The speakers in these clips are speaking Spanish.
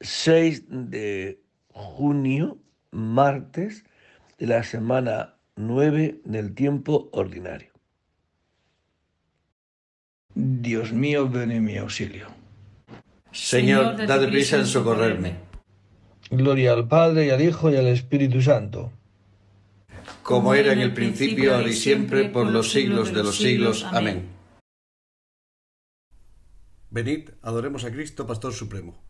6 de junio, martes de la semana 9 del tiempo ordinario. Dios mío, ven en mi auxilio. Señor, dad prisa en socorrerme. Gloria al Padre y al Hijo y al Espíritu Santo. Como era en el principio, ahora y siempre, por los siglos de los siglos. Amén. Venid, adoremos a Cristo, Pastor Supremo.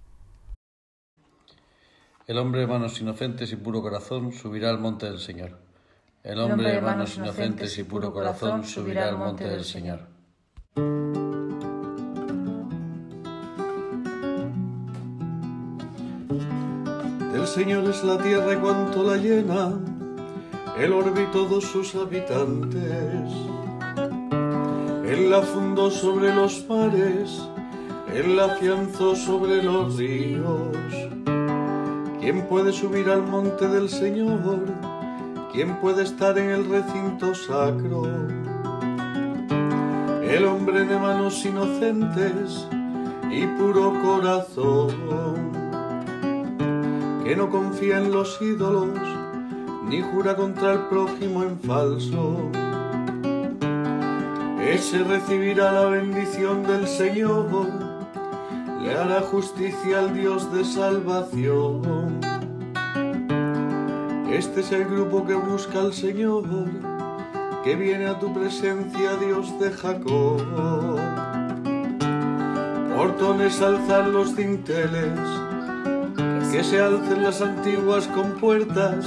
El hombre de manos inocentes y puro corazón subirá al monte del Señor. El hombre de manos inocentes y puro corazón subirá al monte del Señor. El Señor es la tierra y cuanto la llena, el orbe y todos sus habitantes. Él la fundó sobre los mares, Él la afianzó sobre los ríos. ¿Quién puede subir al monte del Señor? ¿Quién puede estar en el recinto sacro? El hombre de manos inocentes y puro corazón que no confía en los ídolos, ni jura contra el prójimo en falso. Ese recibirá la bendición del Señor, le hará justicia al Dios de salvación. Este es el grupo que busca al Señor, que viene a tu presencia, Dios de Jacob. Portones alzar los dinteles, que se alcen las antiguas compuertas,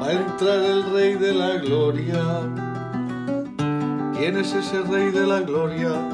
va a entrar el Rey de la Gloria. ¿Quién es ese Rey de la Gloria?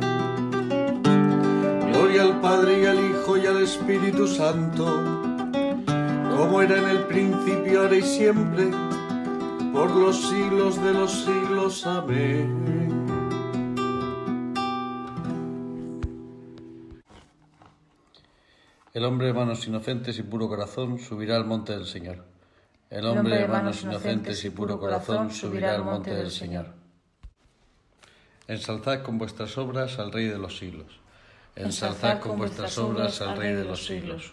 Gloria al Padre y al Hijo y al Espíritu Santo, como era en el principio, ahora y siempre, por los siglos de los siglos. Amén. El hombre de manos inocentes y puro corazón subirá al monte del Señor. El hombre de manos inocentes y puro corazón subirá al monte del Señor. Ensalzad con vuestras obras al Rey de los siglos. Ensalzad con vuestras obras al Rey de los siglos.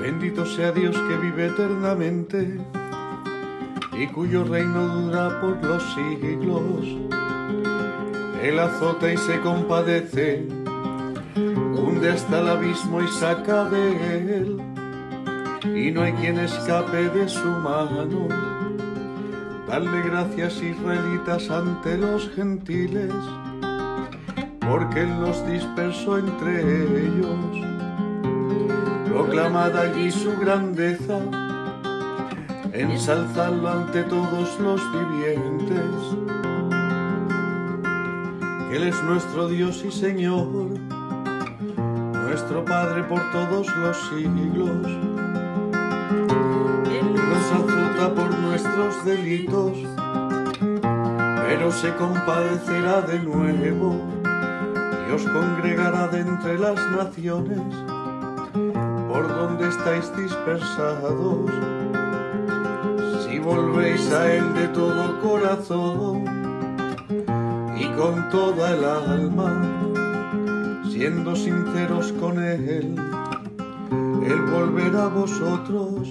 Bendito sea Dios que vive eternamente y cuyo reino dura por los siglos. Él azota y se compadece, hunde hasta el abismo y saca de él, y no hay quien escape de su mano. Dale gracias israelitas ante los gentiles, porque Él los dispersó entre ellos proclamad allí su grandeza, ensalzadlo ante todos los vivientes. Él es nuestro Dios y Señor, nuestro Padre por todos los siglos. Nos azota por nuestros delitos, pero se compadecerá de nuevo os congregará de entre las naciones por donde estáis dispersados. Si volvéis a Él de todo corazón y con toda el alma, siendo sinceros con Él, Él volverá a vosotros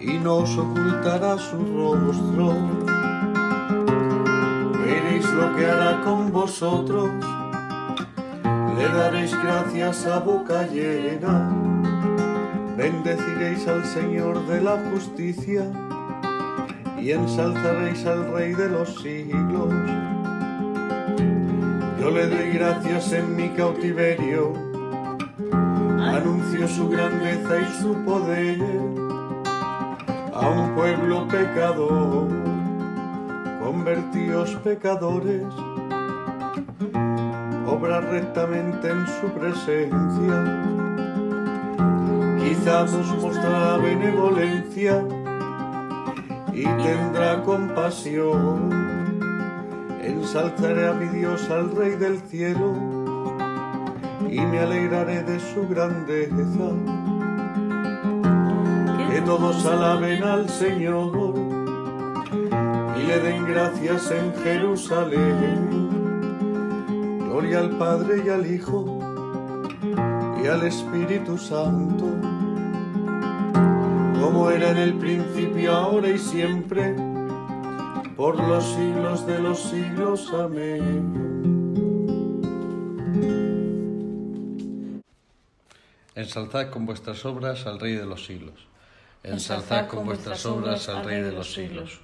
y no os ocultará su rostro. Veréis lo que hará con vosotros le daréis gracias a boca llena, bendeciréis al Señor de la justicia y ensalzaréis al Rey de los siglos. Yo le doy gracias en mi cautiverio, anuncio su grandeza y su poder a un pueblo pecador, convertíos pecadores obra rectamente en su presencia. Quizás nos mostrará benevolencia y tendrá compasión. Ensalzaré a mi Dios, al Rey del cielo, y me alegraré de su grandeza. Que todos alaben al Señor y le den gracias en Jerusalén Gloria al Padre y al Hijo y al Espíritu Santo, como era en el principio, ahora y siempre, por los siglos de los siglos. Amén. Ensalzad con vuestras obras al Rey de los siglos. Ensalzad con vuestras obras al Rey de los siglos.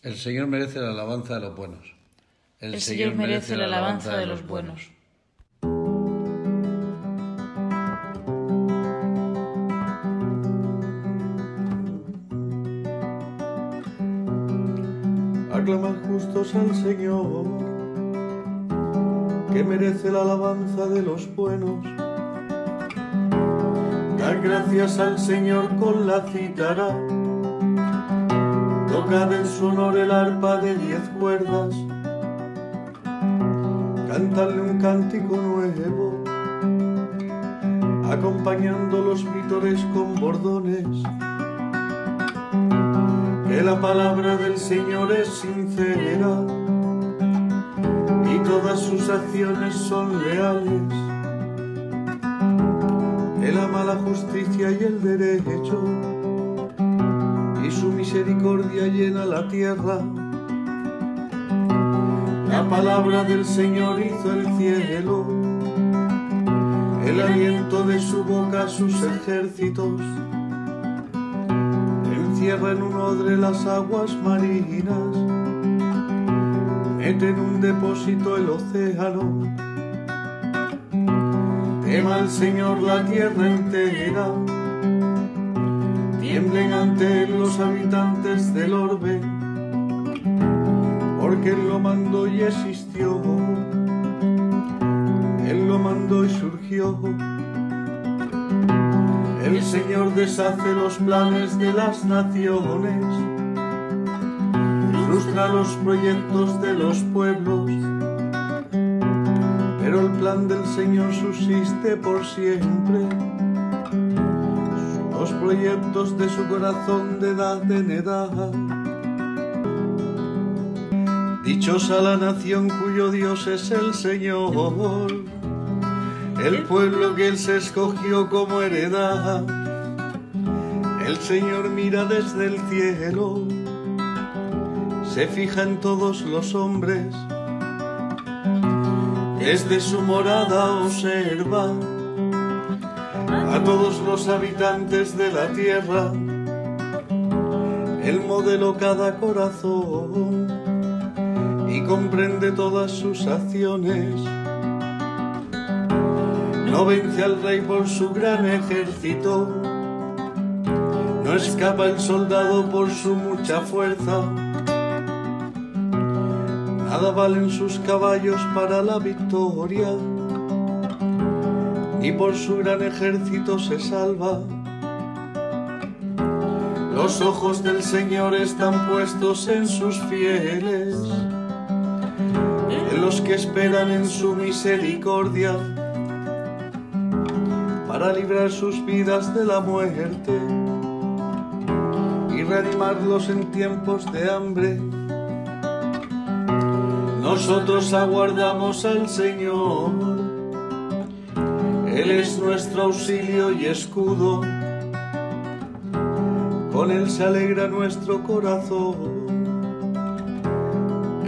El Señor merece la alabanza de los buenos. El, Señor merece la alabanza de los buenos. Aclaman justos al Señor, que merece la alabanza de los buenos. Dar gracias al Señor con la cítara, tocad en su honor el arpa de diez cuerdas cantarle un cántico nuevo, acompañando los vítores con bordones. Que la palabra del Señor es sincera y todas sus acciones son leales. Él ama la justicia y el derecho y su misericordia llena la tierra palabra del Señor hizo el cielo, el aliento de su boca sus ejércitos. Encierra en un odre las aguas marinas, mete en un depósito el océano. Tema al Señor la tierra entera, tiemblen ante él los habitantes del orbe porque Él lo mandó y existió, Él lo mandó y surgió. El Señor deshace los planes de las naciones, frustra los proyectos de los pueblos, pero el plan del Señor subsiste por siempre. Los proyectos de su corazón de edad en edad. Dichosa la nación cuyo Dios es el Señor. El pueblo que él se escogió como heredad. El Señor mira desde el cielo, se fija en todos los hombres, desde su morada observa a todos los habitantes de la tierra, Él modelo cada corazón comprende todas sus acciones no vence al rey por su gran ejército, no escapa el soldado por su mucha fuerza. Nada valen sus caballos para la victoria, ni por su gran ejército se salva. Los ojos del Señor están puestos en sus fieles, los que esperan en su misericordia para librar sus vidas de la muerte y reanimarlos en tiempos de hambre. Nosotros aguardamos al Señor, Él es nuestro auxilio y escudo, con Él se alegra nuestro corazón,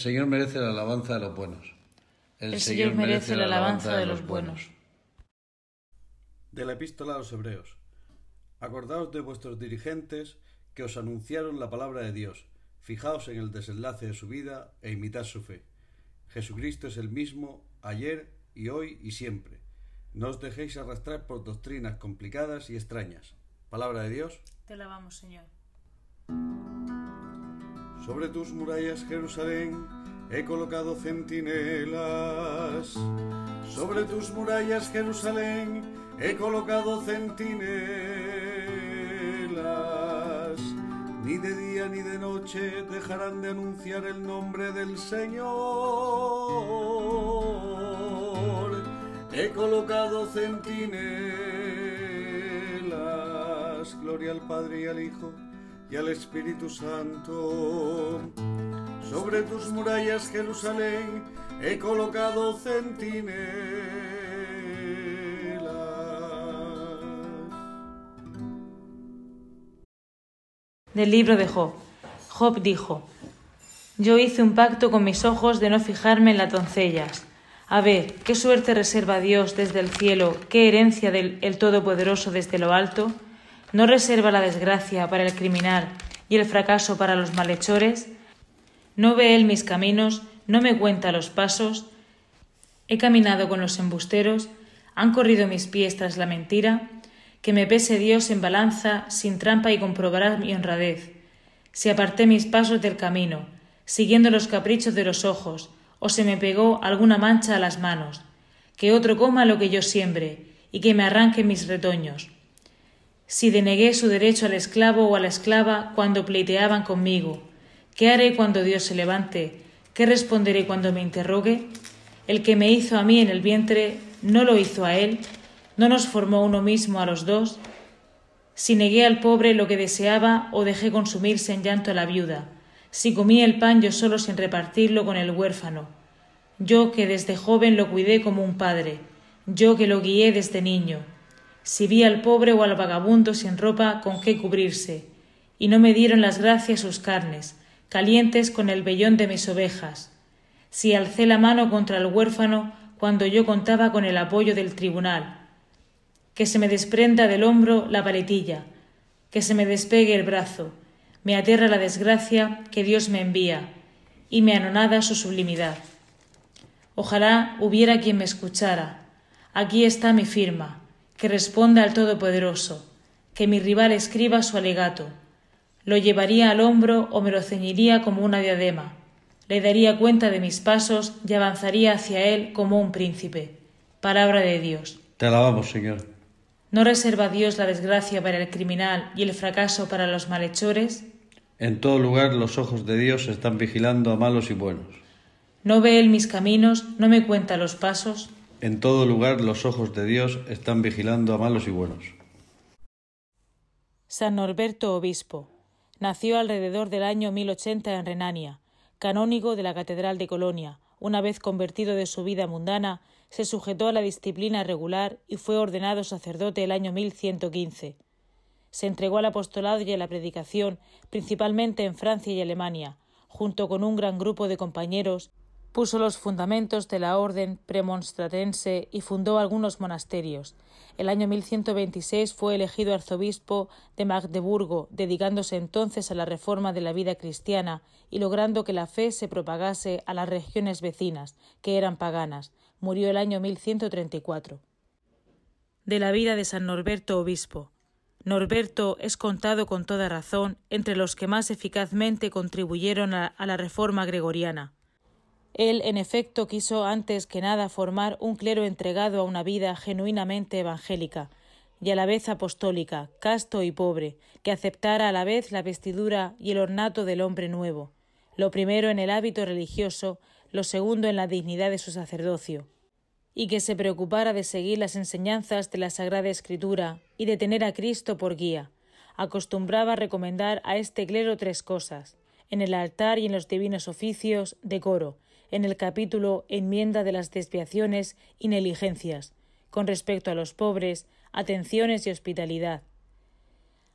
Señor merece la alabanza de los buenos. El, Señor merece la alabanza de los buenos. De la epístola a los Hebreos. Acordaos de vuestros dirigentes que os anunciaron la palabra de Dios. Fijaos en el desenlace de su vida e imitad su fe. Jesucristo es el mismo ayer y hoy y siempre. No os dejéis arrastrar por doctrinas complicadas y extrañas. Palabra de Dios. Te alabamos, Señor. Sobre tus murallas, Jerusalén, he colocado centinelas. Sobre tus murallas, Jerusalén, he colocado centinelas. Ni de día ni de noche dejarán de anunciar el nombre del Señor. He colocado centinelas. Gloria al Padre y al Hijo y al Espíritu Santo. Sobre tus murallas, Jerusalén, he colocado centinelas. Del libro de Job. Job dijo, Yo hice un pacto con mis ojos de no fijarme en las doncellas. A ver, ¿qué suerte reserva Dios desde el cielo? ¿Qué herencia del el Todopoderoso desde lo alto? ¿No reserva la desgracia para el criminal y el fracaso para los malhechores? ¿No ve él mis caminos? ¿No me cuenta los pasos? He caminado con los embusteros, han corrido mis pies tras la mentira, que me pese Dios en balanza, sin trampa y comprobará mi honradez. Si aparté mis pasos del camino, siguiendo los caprichos de los ojos, o se me pegó alguna mancha a las manos, que otro coma lo que yo siembre, y que me arranque mis retoños si denegué su derecho al esclavo o a la esclava cuando pleiteaban conmigo? ¿Qué haré cuando Dios se levante? ¿Qué responderé cuando me interrogue? El que me hizo a mí en el vientre, ¿no lo hizo a él? ¿No nos formó uno mismo a los dos? Si negué al pobre lo que deseaba o dejé consumirse en llanto a la viuda, si comí el pan yo solo sin repartirlo con el huérfano, yo que desde joven lo cuidé como un padre, yo que lo guié desde niño, si vi al pobre o al vagabundo sin ropa con qué cubrirse, y no me dieron las gracias sus carnes, calientes con el vellón de mis ovejas. si alcé la mano contra el huérfano cuando yo contaba con el apoyo del tribunal, que se me desprenda del hombro la paletilla, que se me despegue el brazo, me aterra la desgracia que Dios me envía, y me anonada su sublimidad. Ojalá hubiera quien me escuchara. Aquí está mi firma, que responda al Todopoderoso, que mi rival escriba su alegato. Lo llevaría al hombro o me lo ceñiría como una diadema. Le daría cuenta de mis pasos y avanzaría hacia él como un príncipe. Palabra de Dios. Te alabamos, Señor. ¿No reserva Dios la desgracia para el criminal y el fracaso para los malhechores? En todo lugar los ojos de Dios están vigilando a malos y buenos. ¿No ve Él mis caminos? ¿No me cuenta los pasos? En todo lugar los ojos de Dios están vigilando a malos y buenos. San Norberto Obispo. Nació alrededor del año 1080 en Renania, canónigo de la Catedral de Colonia. Una vez convertido de su vida mundana, se sujetó a la disciplina regular y fue ordenado sacerdote el año 1115. Se entregó al apostolado y a la predicación, principalmente en Francia y Alemania, junto con un gran grupo de compañeros, puso los fundamentos de la orden premonstratense y fundó algunos monasterios. El año 1126 fue elegido arzobispo de Magdeburgo, dedicándose entonces a la reforma de la vida cristiana y logrando que la fe se propagase a las regiones vecinas, que eran paganas, murió el año 1134. De la vida de San Norberto Obispo. Norberto es contado con toda razón entre los que más eficazmente contribuyeron a, a la reforma gregoriana. Él, en efecto, quiso antes que nada formar un clero entregado a una vida genuinamente evangélica y a la vez apostólica, casto y pobre, que aceptara a la vez la vestidura y el ornato del hombre nuevo, lo primero en el hábito religioso lo segundo en la dignidad de su sacerdocio, y que se preocupara de seguir las enseñanzas de la Sagrada Escritura y de tener a Cristo por guía. Acostumbraba recomendar a este clero tres cosas en el altar y en los divinos oficios, decoro, en el capítulo enmienda de las desviaciones y negligencias, con respecto a los pobres, atenciones y hospitalidad.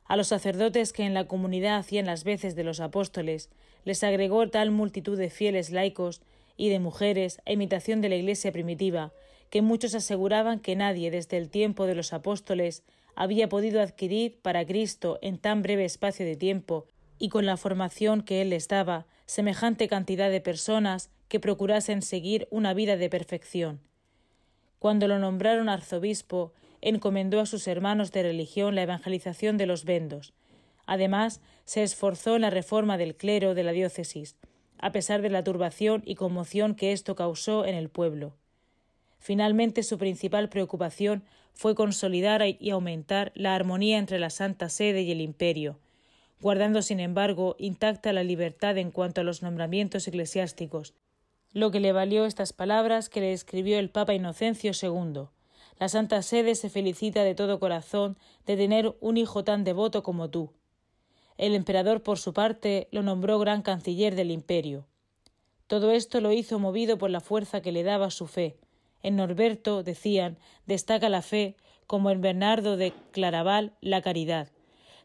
A los sacerdotes que en la comunidad hacían las veces de los apóstoles, les agregó tal multitud de fieles laicos y de mujeres a imitación de la Iglesia primitiva, que muchos aseguraban que nadie desde el tiempo de los apóstoles había podido adquirir para Cristo en tan breve espacio de tiempo y con la formación que Él les daba semejante cantidad de personas que procurasen seguir una vida de perfección. Cuando lo nombraron arzobispo, encomendó a sus hermanos de religión la evangelización de los vendos. Además, se esforzó en la reforma del clero de la diócesis, a pesar de la turbación y conmoción que esto causó en el pueblo. Finalmente su principal preocupación fue consolidar y aumentar la armonía entre la Santa Sede y el Imperio, guardando sin embargo intacta la libertad en cuanto a los nombramientos eclesiásticos, lo que le valió estas palabras que le escribió el Papa Inocencio II. La Santa Sede se felicita de todo corazón de tener un hijo tan devoto como tú. El emperador, por su parte, lo nombró gran canciller del imperio. Todo esto lo hizo movido por la fuerza que le daba su fe. En Norberto, decían, destaca la fe, como en Bernardo de Claraval la caridad.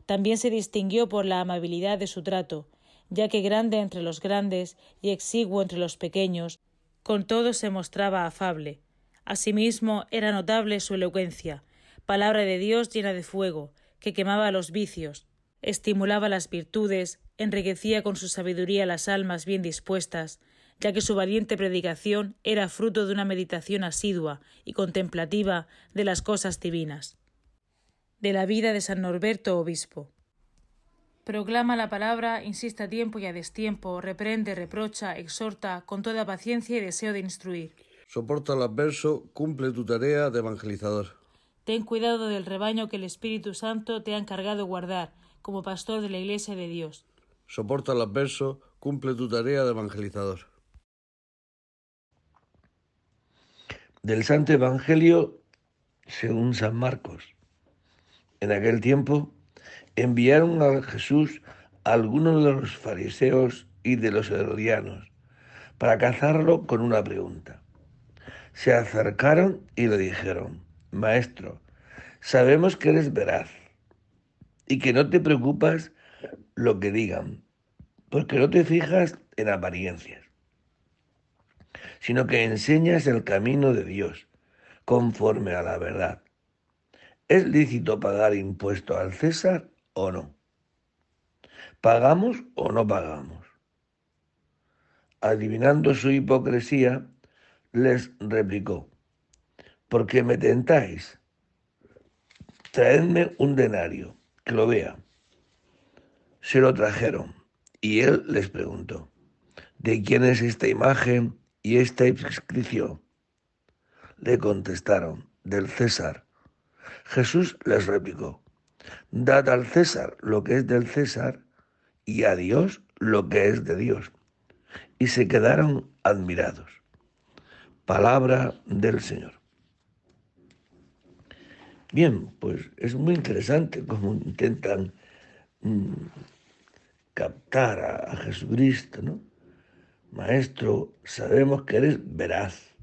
También se distinguió por la amabilidad de su trato, ya que grande entre los grandes y exiguo entre los pequeños, con todo se mostraba afable. Asimismo era notable su elocuencia, palabra de Dios llena de fuego, que quemaba los vicios, estimulaba las virtudes, enriquecía con su sabiduría las almas bien dispuestas, ya que su valiente predicación era fruto de una meditación asidua y contemplativa de las cosas divinas. De la vida de San Norberto Obispo. Proclama la palabra, insiste a tiempo y a destiempo, reprende, reprocha, exhorta, con toda paciencia y deseo de instruir. Soporta el adverso, cumple tu tarea de evangelizador. Ten cuidado del rebaño que el Espíritu Santo te ha encargado guardar, como pastor de la Iglesia de Dios. Soporta el adverso, cumple tu tarea de evangelizador. Del Santo Evangelio según San Marcos. En aquel tiempo enviaron a Jesús a algunos de los fariseos y de los herodianos para cazarlo con una pregunta. Se acercaron y le dijeron, Maestro, sabemos que eres veraz y que no te preocupas lo que digan, porque no te fijas en apariencias. sino que enseñas el camino de Dios, conforme a la verdad. ¿Es lícito pagar impuesto al César o no? ¿Pagamos o no pagamos? Adivinando su hipocresía, les replicó, ¿por qué me tentáis? Traedme un denario, que lo vea. Se lo trajeron, y él les preguntó, ¿de quién es esta imagen y esta inscripción? Le contestaron, del César. Jesús les replicó, dad al César lo que es del César y a Dios lo que es de Dios. Y se quedaron admirados. Palabra del Señor. Bien, pues es muy interesante cómo intentan mm, captar a, Jesucristo, ¿no? Maestro, sabemos que eres veraz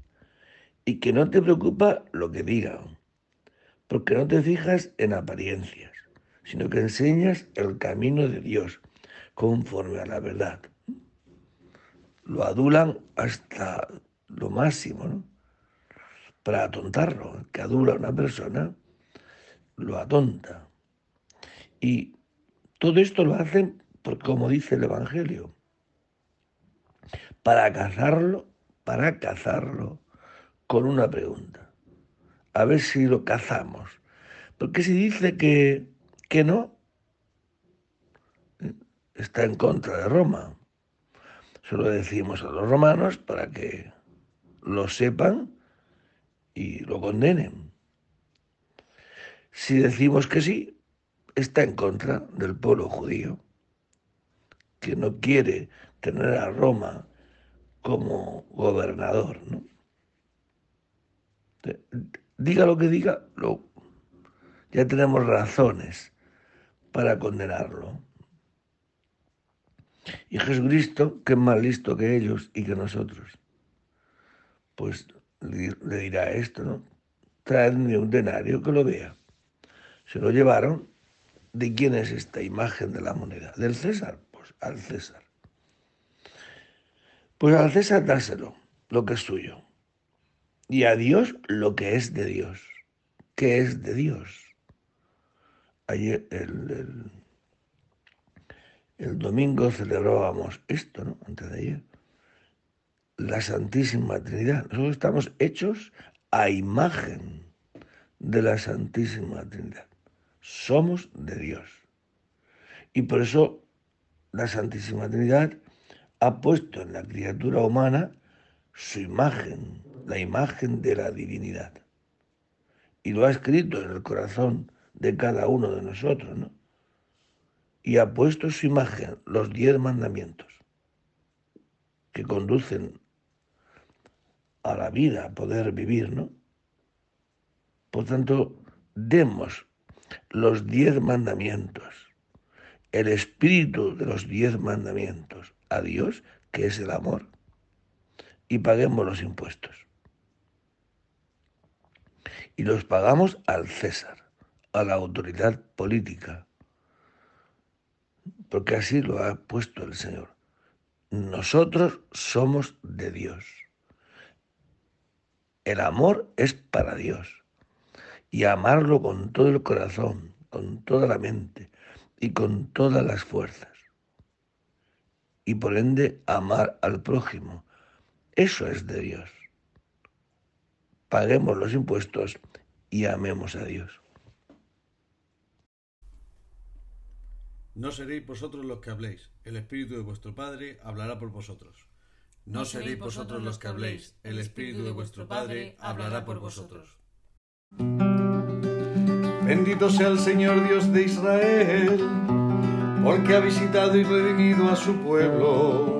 y que no te preocupa lo que digan, porque no te fijas en apariencias, sino que enseñas el camino de Dios conforme a la verdad. Lo adulan hasta lo máximo, ¿no? Para atontarlo, que adula a una persona, lo atonta. Y todo esto lo hacen, como dice el Evangelio, para cazarlo, para cazarlo con una pregunta. A ver si lo cazamos. Porque si dice que, que no, está en contra de Roma. Solo decimos a los romanos para que lo sepan y lo condenen. Si decimos que sí, está en contra del pueblo judío, que no quiere tener a Roma como gobernador. ¿no? Diga lo que diga, lo, ya tenemos razones para condenarlo. Y Jesucristo, que es más listo que ellos y que nosotros, pues le, dirá esto, ¿no? Traedme un denario que lo vea. Se lo llevaron. ¿De quién es esta imagen de la moneda? ¿Del César? Pues al César. Pues al César dáselo, lo que es suyo. Y a Dios lo que es de Dios. ¿Qué es de Dios? Ayer, el el domingo celebrábamos esto, ¿no? Antes de ayer. La Santísima Trinidad. Nosotros estamos hechos a imagen de la Santísima Trinidad. Somos de Dios. Y por eso la Santísima Trinidad ha puesto en la criatura humana su imagen, la imagen de la divinidad. Y lo ha escrito en el corazón de cada uno de nosotros, ¿no? y ha puesto su imagen los diez mandamientos que conducen a la vida, a poder vivir, ¿no? Por tanto, demos los diez mandamientos, el espíritu de los diez mandamientos a Dios, que es el amor, y paguemos los impuestos. Y los pagamos al César, a la autoridad política, porque así lo ha puesto el Señor. Nosotros somos de Dios. El amor es para Dios. Y amarlo con todo el corazón, con toda la mente y con todas las fuerzas. Y por ende amar al prójimo. Eso es de Dios. Paguemos los impuestos y amemos a Dios. No seréis vosotros los que habléis, el Espíritu de vuestro Padre hablará por vosotros. No seréis vosotros los que habléis, el Espíritu de vuestro Padre hablará por vosotros. Bendito sea el Señor Dios de Israel, porque ha visitado y redimido a su pueblo,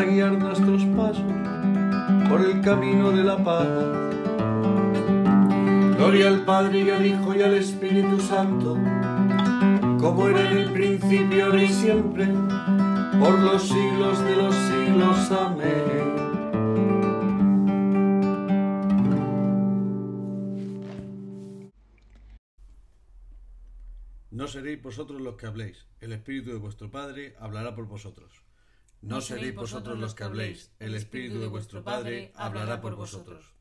para guiar nuestros pasos por el camino de la paz. Gloria al Padre y al Hijo y al Espíritu Santo, como era en el principio, ahora y siempre, por los siglos de los siglos. Amén. No seréis vosotros los que habléis, el Espíritu de vuestro Padre hablará por vosotros. No seréis vosotros los que habléis, el Espíritu de vuestro Padre hablará por vosotros.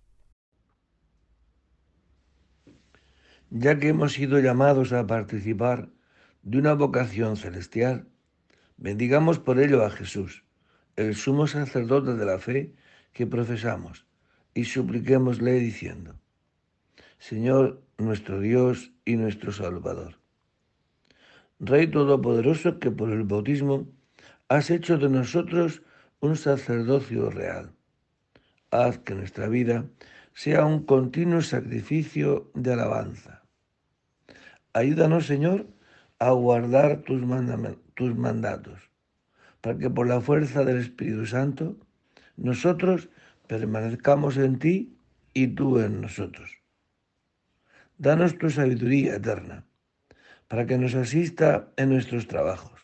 Ya que hemos sido llamados a participar de una vocación celestial, bendigamos por ello a Jesús, el sumo sacerdote de la fe que profesamos, y supliquémosle diciendo, Señor nuestro Dios y nuestro Salvador, Rey Todopoderoso que por el bautismo has hecho de nosotros un sacerdocio real. Haz que nuestra vida sea un continuo sacrificio de alabanza. Ayúdanos, Señor, a guardar tus, mandatos, para que por la fuerza del Espíritu Santo nosotros permanezcamos en ti y tú en nosotros. Danos tu sabiduría eterna, para que nos asista en nuestros trabajos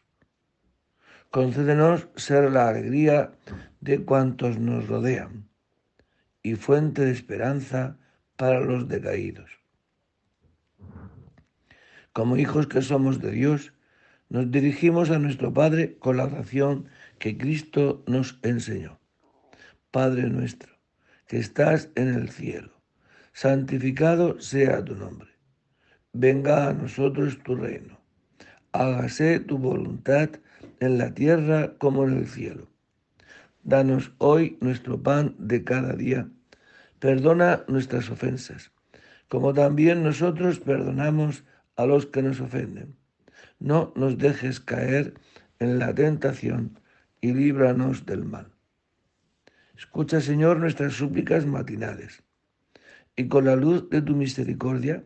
Concédenos ser la alegría de cuantos nos rodean y fuente de esperanza para los decaídos. Como hijos que somos de Dios, nos dirigimos a nuestro Padre con la oración que Cristo nos enseñó. Padre nuestro, que estás en el cielo, santificado sea tu nombre. Venga a nosotros tu reino. Hágase tu voluntad en la tierra como en el cielo. Danos hoy nuestro pan de cada día. Perdona nuestras ofensas, como también nosotros perdonamos a los que nos ofenden. No nos dejes caer en la tentación y líbranos del mal. Escucha, Señor, nuestras súplicas matinales, y con la luz de tu misericordia,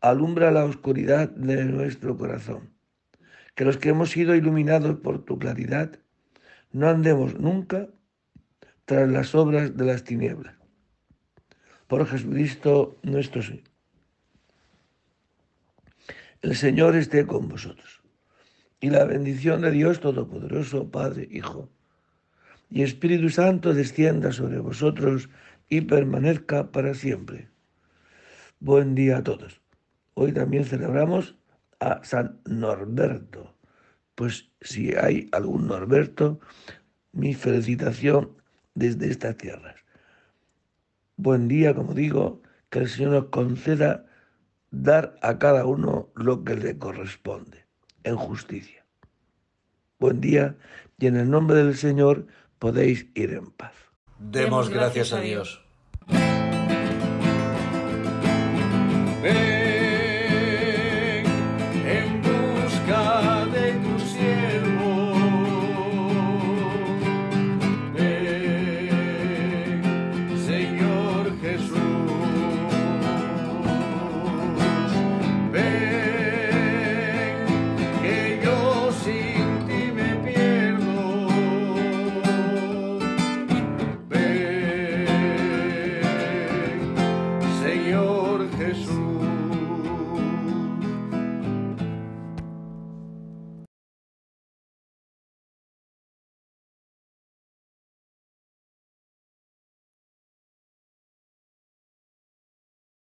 alumbra la oscuridad de nuestro corazón que los que hemos sido iluminados por tu claridad no andemos nunca tras las obras de las tinieblas. Por Jesucristo nuestro Señor. El Señor esté con vosotros. Y la bendición de Dios Todopoderoso, Padre, Hijo y Espíritu Santo descienda sobre vosotros y permanezca para siempre. Buen día a todos. Hoy también celebramos a San Norberto. Pues si hay algún Norberto, mi felicitación desde estas tierras. Buen día, como digo, que el Señor nos conceda dar a cada uno lo que le corresponde, en justicia. Buen día y en el nombre del Señor podéis ir en paz. Demos gracias a Dios. Ven